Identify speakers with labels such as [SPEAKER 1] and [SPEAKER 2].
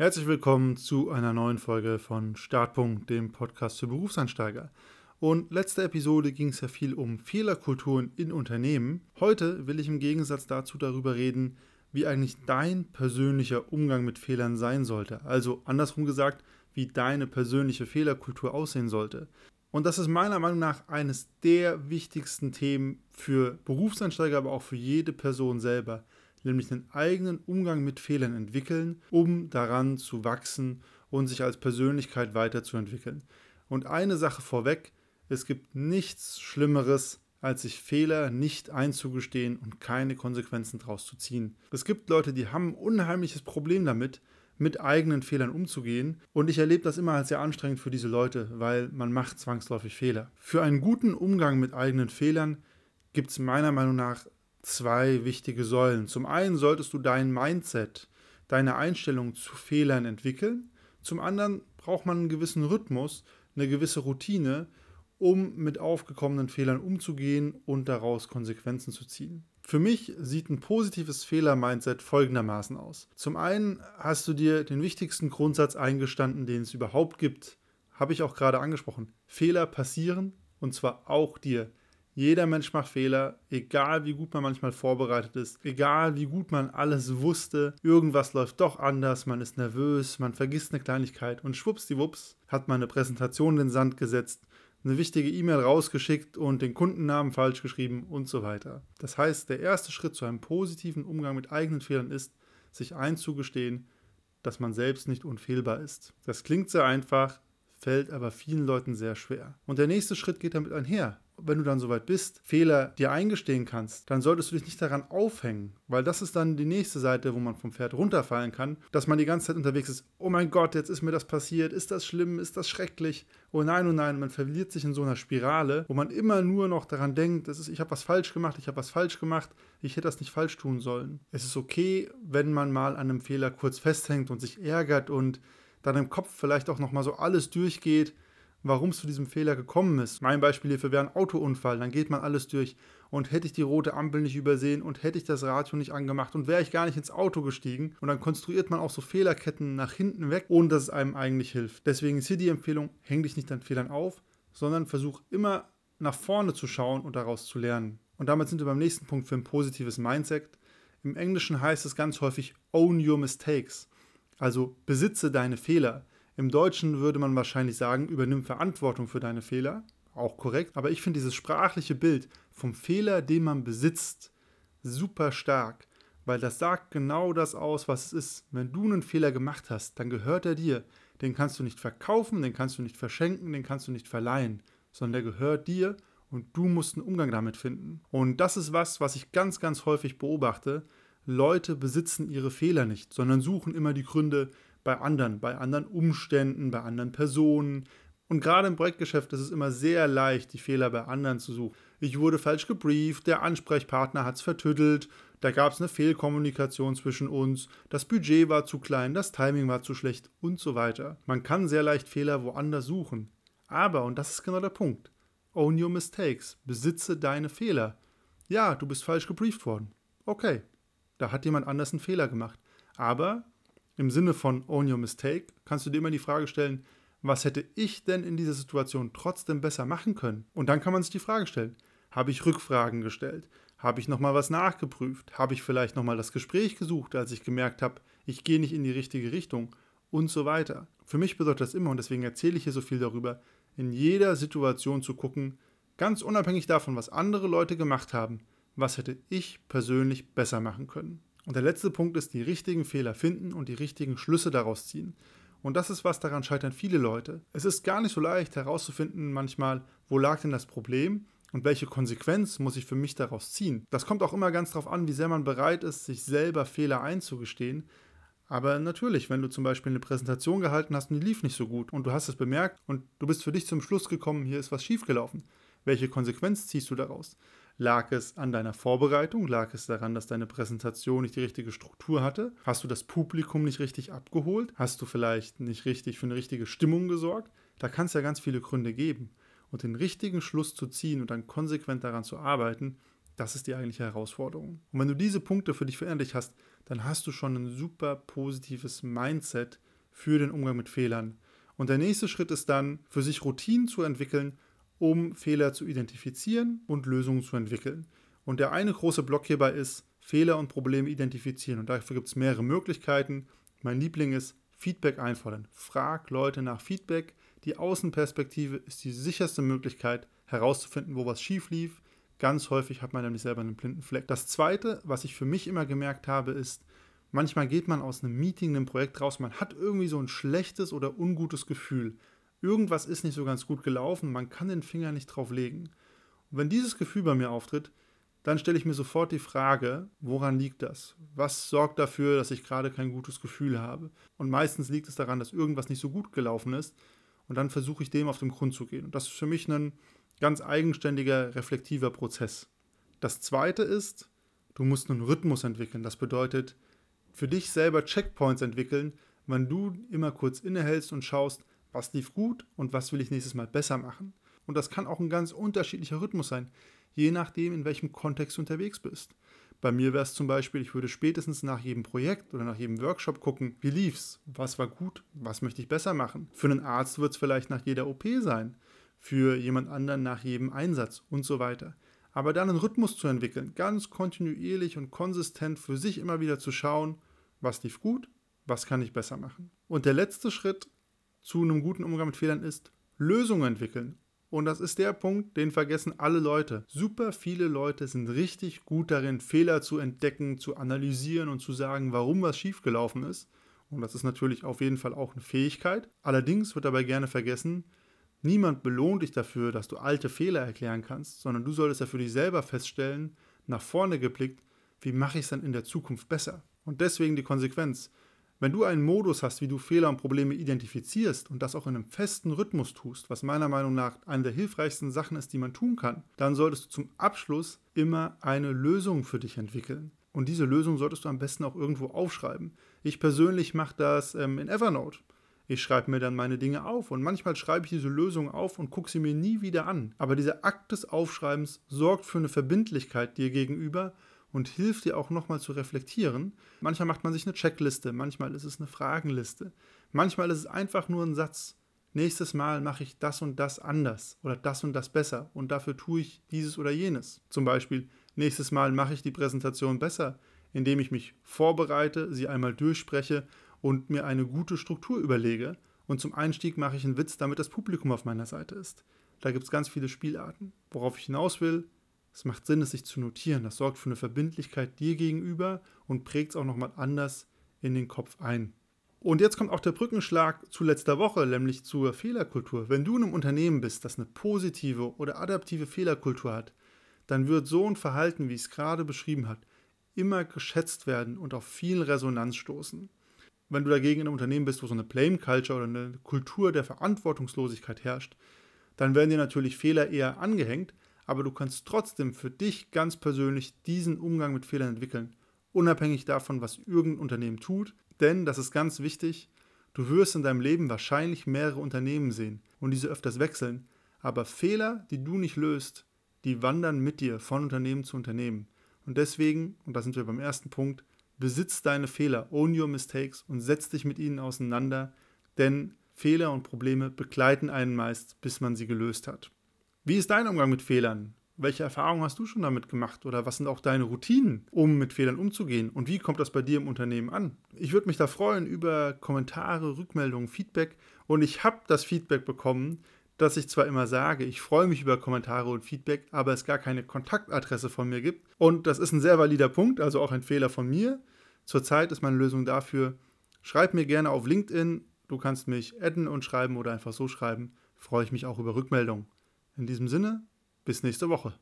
[SPEAKER 1] Herzlich willkommen zu einer neuen Folge von Startpunkt, dem Podcast für Berufseinsteiger. Und letzte Episode ging es ja viel um Fehlerkulturen in Unternehmen. Heute will ich im Gegensatz dazu darüber reden, wie eigentlich dein persönlicher Umgang mit Fehlern sein sollte. Also andersrum gesagt, wie deine persönliche Fehlerkultur aussehen sollte. Und das ist meiner Meinung nach eines der wichtigsten Themen für Berufseinsteiger, aber auch für jede Person selber nämlich einen eigenen Umgang mit Fehlern entwickeln, um daran zu wachsen und sich als Persönlichkeit weiterzuentwickeln. Und eine Sache vorweg, es gibt nichts Schlimmeres, als sich Fehler nicht einzugestehen und keine Konsequenzen daraus zu ziehen. Es gibt Leute, die haben ein unheimliches Problem damit, mit eigenen Fehlern umzugehen. Und ich erlebe das immer als sehr anstrengend für diese Leute, weil man macht zwangsläufig Fehler. Für einen guten Umgang mit eigenen Fehlern gibt es meiner Meinung nach zwei wichtige Säulen. Zum einen solltest du dein Mindset, deine Einstellung zu Fehlern entwickeln. Zum anderen braucht man einen gewissen Rhythmus, eine gewisse Routine, um mit aufgekommenen Fehlern umzugehen und daraus Konsequenzen zu ziehen. Für mich sieht ein positives Fehler-Mindset folgendermaßen aus. Zum einen hast du dir den wichtigsten Grundsatz eingestanden, den es überhaupt gibt. Habe ich auch gerade angesprochen. Fehler passieren und zwar auch dir. Jeder Mensch macht Fehler, egal wie gut man manchmal vorbereitet ist, egal wie gut man alles wusste. Irgendwas läuft doch anders, man ist nervös, man vergisst eine Kleinigkeit und schwuppsdiwupps hat man eine Präsentation in den Sand gesetzt, eine wichtige E-Mail rausgeschickt und den Kundennamen falsch geschrieben und so weiter. Das heißt, der erste Schritt zu einem positiven Umgang mit eigenen Fehlern ist, sich einzugestehen, dass man selbst nicht unfehlbar ist. Das klingt sehr einfach, fällt aber vielen Leuten sehr schwer. Und der nächste Schritt geht damit einher wenn du dann soweit bist, Fehler dir eingestehen kannst, dann solltest du dich nicht daran aufhängen, weil das ist dann die nächste Seite, wo man vom Pferd runterfallen kann, dass man die ganze Zeit unterwegs ist, oh mein Gott, jetzt ist mir das passiert, ist das schlimm, ist das schrecklich, oh nein, oh nein, man verliert sich in so einer Spirale, wo man immer nur noch daran denkt, das ist, ich habe was falsch gemacht, ich habe was falsch gemacht, ich hätte das nicht falsch tun sollen. Es ist okay, wenn man mal an einem Fehler kurz festhängt und sich ärgert und dann im Kopf vielleicht auch nochmal so alles durchgeht, warum es zu diesem Fehler gekommen ist. Mein Beispiel hierfür wäre ein Autounfall. Dann geht man alles durch. Und hätte ich die rote Ampel nicht übersehen und hätte ich das Radio nicht angemacht und wäre ich gar nicht ins Auto gestiegen. Und dann konstruiert man auch so Fehlerketten nach hinten weg, ohne dass es einem eigentlich hilft. Deswegen ist hier die Empfehlung, häng dich nicht an Fehlern auf, sondern versuch immer nach vorne zu schauen und daraus zu lernen. Und damit sind wir beim nächsten Punkt für ein positives Mindset. Im Englischen heißt es ganz häufig Own Your Mistakes. Also besitze deine Fehler. Im Deutschen würde man wahrscheinlich sagen, übernimm Verantwortung für deine Fehler. Auch korrekt. Aber ich finde dieses sprachliche Bild vom Fehler, den man besitzt, super stark. Weil das sagt genau das aus, was es ist. Wenn du einen Fehler gemacht hast, dann gehört er dir. Den kannst du nicht verkaufen, den kannst du nicht verschenken, den kannst du nicht verleihen, sondern der gehört dir und du musst einen Umgang damit finden. Und das ist was, was ich ganz, ganz häufig beobachte. Leute besitzen ihre Fehler nicht, sondern suchen immer die Gründe, bei anderen, bei anderen Umständen, bei anderen Personen. Und gerade im Projektgeschäft ist es immer sehr leicht, die Fehler bei anderen zu suchen. Ich wurde falsch gebrieft, der Ansprechpartner hat es vertüttelt, da gab es eine Fehlkommunikation zwischen uns, das Budget war zu klein, das Timing war zu schlecht und so weiter. Man kann sehr leicht Fehler woanders suchen. Aber, und das ist genau der Punkt, own your mistakes, besitze deine Fehler. Ja, du bist falsch gebrieft worden. Okay, da hat jemand anders einen Fehler gemacht. Aber im Sinne von Own Your Mistake kannst du dir immer die Frage stellen, was hätte ich denn in dieser Situation trotzdem besser machen können? Und dann kann man sich die Frage stellen, habe ich Rückfragen gestellt? Habe ich nochmal was nachgeprüft? Habe ich vielleicht nochmal das Gespräch gesucht, als ich gemerkt habe, ich gehe nicht in die richtige Richtung? Und so weiter. Für mich bedeutet das immer, und deswegen erzähle ich hier so viel darüber, in jeder Situation zu gucken, ganz unabhängig davon, was andere Leute gemacht haben, was hätte ich persönlich besser machen können. Und der letzte Punkt ist, die richtigen Fehler finden und die richtigen Schlüsse daraus ziehen. Und das ist was, daran scheitern viele Leute. Es ist gar nicht so leicht herauszufinden manchmal, wo lag denn das Problem und welche Konsequenz muss ich für mich daraus ziehen. Das kommt auch immer ganz darauf an, wie sehr man bereit ist, sich selber Fehler einzugestehen. Aber natürlich, wenn du zum Beispiel eine Präsentation gehalten hast und die lief nicht so gut und du hast es bemerkt und du bist für dich zum Schluss gekommen, hier ist was schiefgelaufen. Welche Konsequenz ziehst du daraus? Lag es an deiner Vorbereitung? Lag es daran, dass deine Präsentation nicht die richtige Struktur hatte? Hast du das Publikum nicht richtig abgeholt? Hast du vielleicht nicht richtig für eine richtige Stimmung gesorgt? Da kann es ja ganz viele Gründe geben. Und den richtigen Schluss zu ziehen und dann konsequent daran zu arbeiten, das ist die eigentliche Herausforderung. Und wenn du diese Punkte für dich verinnerlicht hast, dann hast du schon ein super positives Mindset für den Umgang mit Fehlern. Und der nächste Schritt ist dann, für sich Routinen zu entwickeln, um Fehler zu identifizieren und Lösungen zu entwickeln. Und der eine große Block hierbei ist, Fehler und Probleme identifizieren. Und dafür gibt es mehrere Möglichkeiten. Mein Liebling ist Feedback einfordern. Frag Leute nach Feedback. Die Außenperspektive ist die sicherste Möglichkeit, herauszufinden, wo was schief lief. Ganz häufig hat man nämlich selber einen blinden Fleck. Das zweite, was ich für mich immer gemerkt habe, ist, Manchmal geht man aus einem Meeting, einem Projekt raus, man hat irgendwie so ein schlechtes oder ungutes Gefühl. Irgendwas ist nicht so ganz gut gelaufen, man kann den Finger nicht drauf legen. Und wenn dieses Gefühl bei mir auftritt, dann stelle ich mir sofort die Frage, woran liegt das? Was sorgt dafür, dass ich gerade kein gutes Gefühl habe? Und meistens liegt es daran, dass irgendwas nicht so gut gelaufen ist. Und dann versuche ich dem auf den Grund zu gehen. Und das ist für mich ein ganz eigenständiger, reflektiver Prozess. Das zweite ist, du musst einen Rhythmus entwickeln. Das bedeutet, für dich selber Checkpoints entwickeln, wann du immer kurz innehältst und schaust, was lief gut und was will ich nächstes Mal besser machen. Und das kann auch ein ganz unterschiedlicher Rhythmus sein, je nachdem, in welchem Kontext du unterwegs bist. Bei mir wäre es zum Beispiel, ich würde spätestens nach jedem Projekt oder nach jedem Workshop gucken, wie lief's, was war gut, was möchte ich besser machen. Für einen Arzt wird es vielleicht nach jeder OP sein, für jemand anderen nach jedem Einsatz und so weiter aber dann einen Rhythmus zu entwickeln, ganz kontinuierlich und konsistent für sich immer wieder zu schauen, was lief gut, was kann ich besser machen. Und der letzte Schritt zu einem guten Umgang mit Fehlern ist Lösungen entwickeln. Und das ist der Punkt, den vergessen alle Leute. Super viele Leute sind richtig gut darin, Fehler zu entdecken, zu analysieren und zu sagen, warum was schiefgelaufen ist. Und das ist natürlich auf jeden Fall auch eine Fähigkeit. Allerdings wird dabei gerne vergessen, Niemand belohnt dich dafür, dass du alte Fehler erklären kannst, sondern du solltest ja für dich selber feststellen, nach vorne geblickt, wie mache ich es dann in der Zukunft besser. Und deswegen die Konsequenz. Wenn du einen Modus hast, wie du Fehler und Probleme identifizierst und das auch in einem festen Rhythmus tust, was meiner Meinung nach eine der hilfreichsten Sachen ist, die man tun kann, dann solltest du zum Abschluss immer eine Lösung für dich entwickeln. Und diese Lösung solltest du am besten auch irgendwo aufschreiben. Ich persönlich mache das ähm, in Evernote. Ich schreibe mir dann meine Dinge auf und manchmal schreibe ich diese Lösung auf und gucke sie mir nie wieder an. Aber dieser Akt des Aufschreibens sorgt für eine Verbindlichkeit dir gegenüber und hilft dir auch nochmal zu reflektieren. Manchmal macht man sich eine Checkliste, manchmal ist es eine Fragenliste, manchmal ist es einfach nur ein Satz. Nächstes Mal mache ich das und das anders oder das und das besser und dafür tue ich dieses oder jenes. Zum Beispiel, nächstes Mal mache ich die Präsentation besser, indem ich mich vorbereite, sie einmal durchspreche und mir eine gute Struktur überlege. Und zum Einstieg mache ich einen Witz, damit das Publikum auf meiner Seite ist. Da gibt es ganz viele Spielarten. Worauf ich hinaus will, es macht Sinn, es sich zu notieren. Das sorgt für eine Verbindlichkeit dir gegenüber und prägt es auch nochmal anders in den Kopf ein. Und jetzt kommt auch der Brückenschlag zu letzter Woche, nämlich zur Fehlerkultur. Wenn du in einem Unternehmen bist, das eine positive oder adaptive Fehlerkultur hat, dann wird so ein Verhalten, wie ich es gerade beschrieben habe, immer geschätzt werden und auf viel Resonanz stoßen. Wenn du dagegen in einem Unternehmen bist, wo so eine Blame Culture oder eine Kultur der Verantwortungslosigkeit herrscht, dann werden dir natürlich Fehler eher angehängt, aber du kannst trotzdem für dich ganz persönlich diesen Umgang mit Fehlern entwickeln, unabhängig davon, was irgendein Unternehmen tut. Denn, das ist ganz wichtig, du wirst in deinem Leben wahrscheinlich mehrere Unternehmen sehen und diese öfters wechseln, aber Fehler, die du nicht löst, die wandern mit dir von Unternehmen zu Unternehmen. Und deswegen, und da sind wir beim ersten Punkt, besitz deine Fehler, own your mistakes und setz dich mit ihnen auseinander, denn Fehler und Probleme begleiten einen meist, bis man sie gelöst hat. Wie ist dein Umgang mit Fehlern? Welche Erfahrungen hast du schon damit gemacht oder was sind auch deine Routinen, um mit Fehlern umzugehen und wie kommt das bei dir im Unternehmen an? Ich würde mich da freuen über Kommentare, Rückmeldungen, Feedback und ich habe das Feedback bekommen, dass ich zwar immer sage, ich freue mich über Kommentare und Feedback, aber es gar keine Kontaktadresse von mir gibt. Und das ist ein sehr valider Punkt, also auch ein Fehler von mir. Zurzeit ist meine Lösung dafür, schreib mir gerne auf LinkedIn, du kannst mich adden und schreiben oder einfach so schreiben. Freue ich mich auch über Rückmeldungen. In diesem Sinne, bis nächste Woche.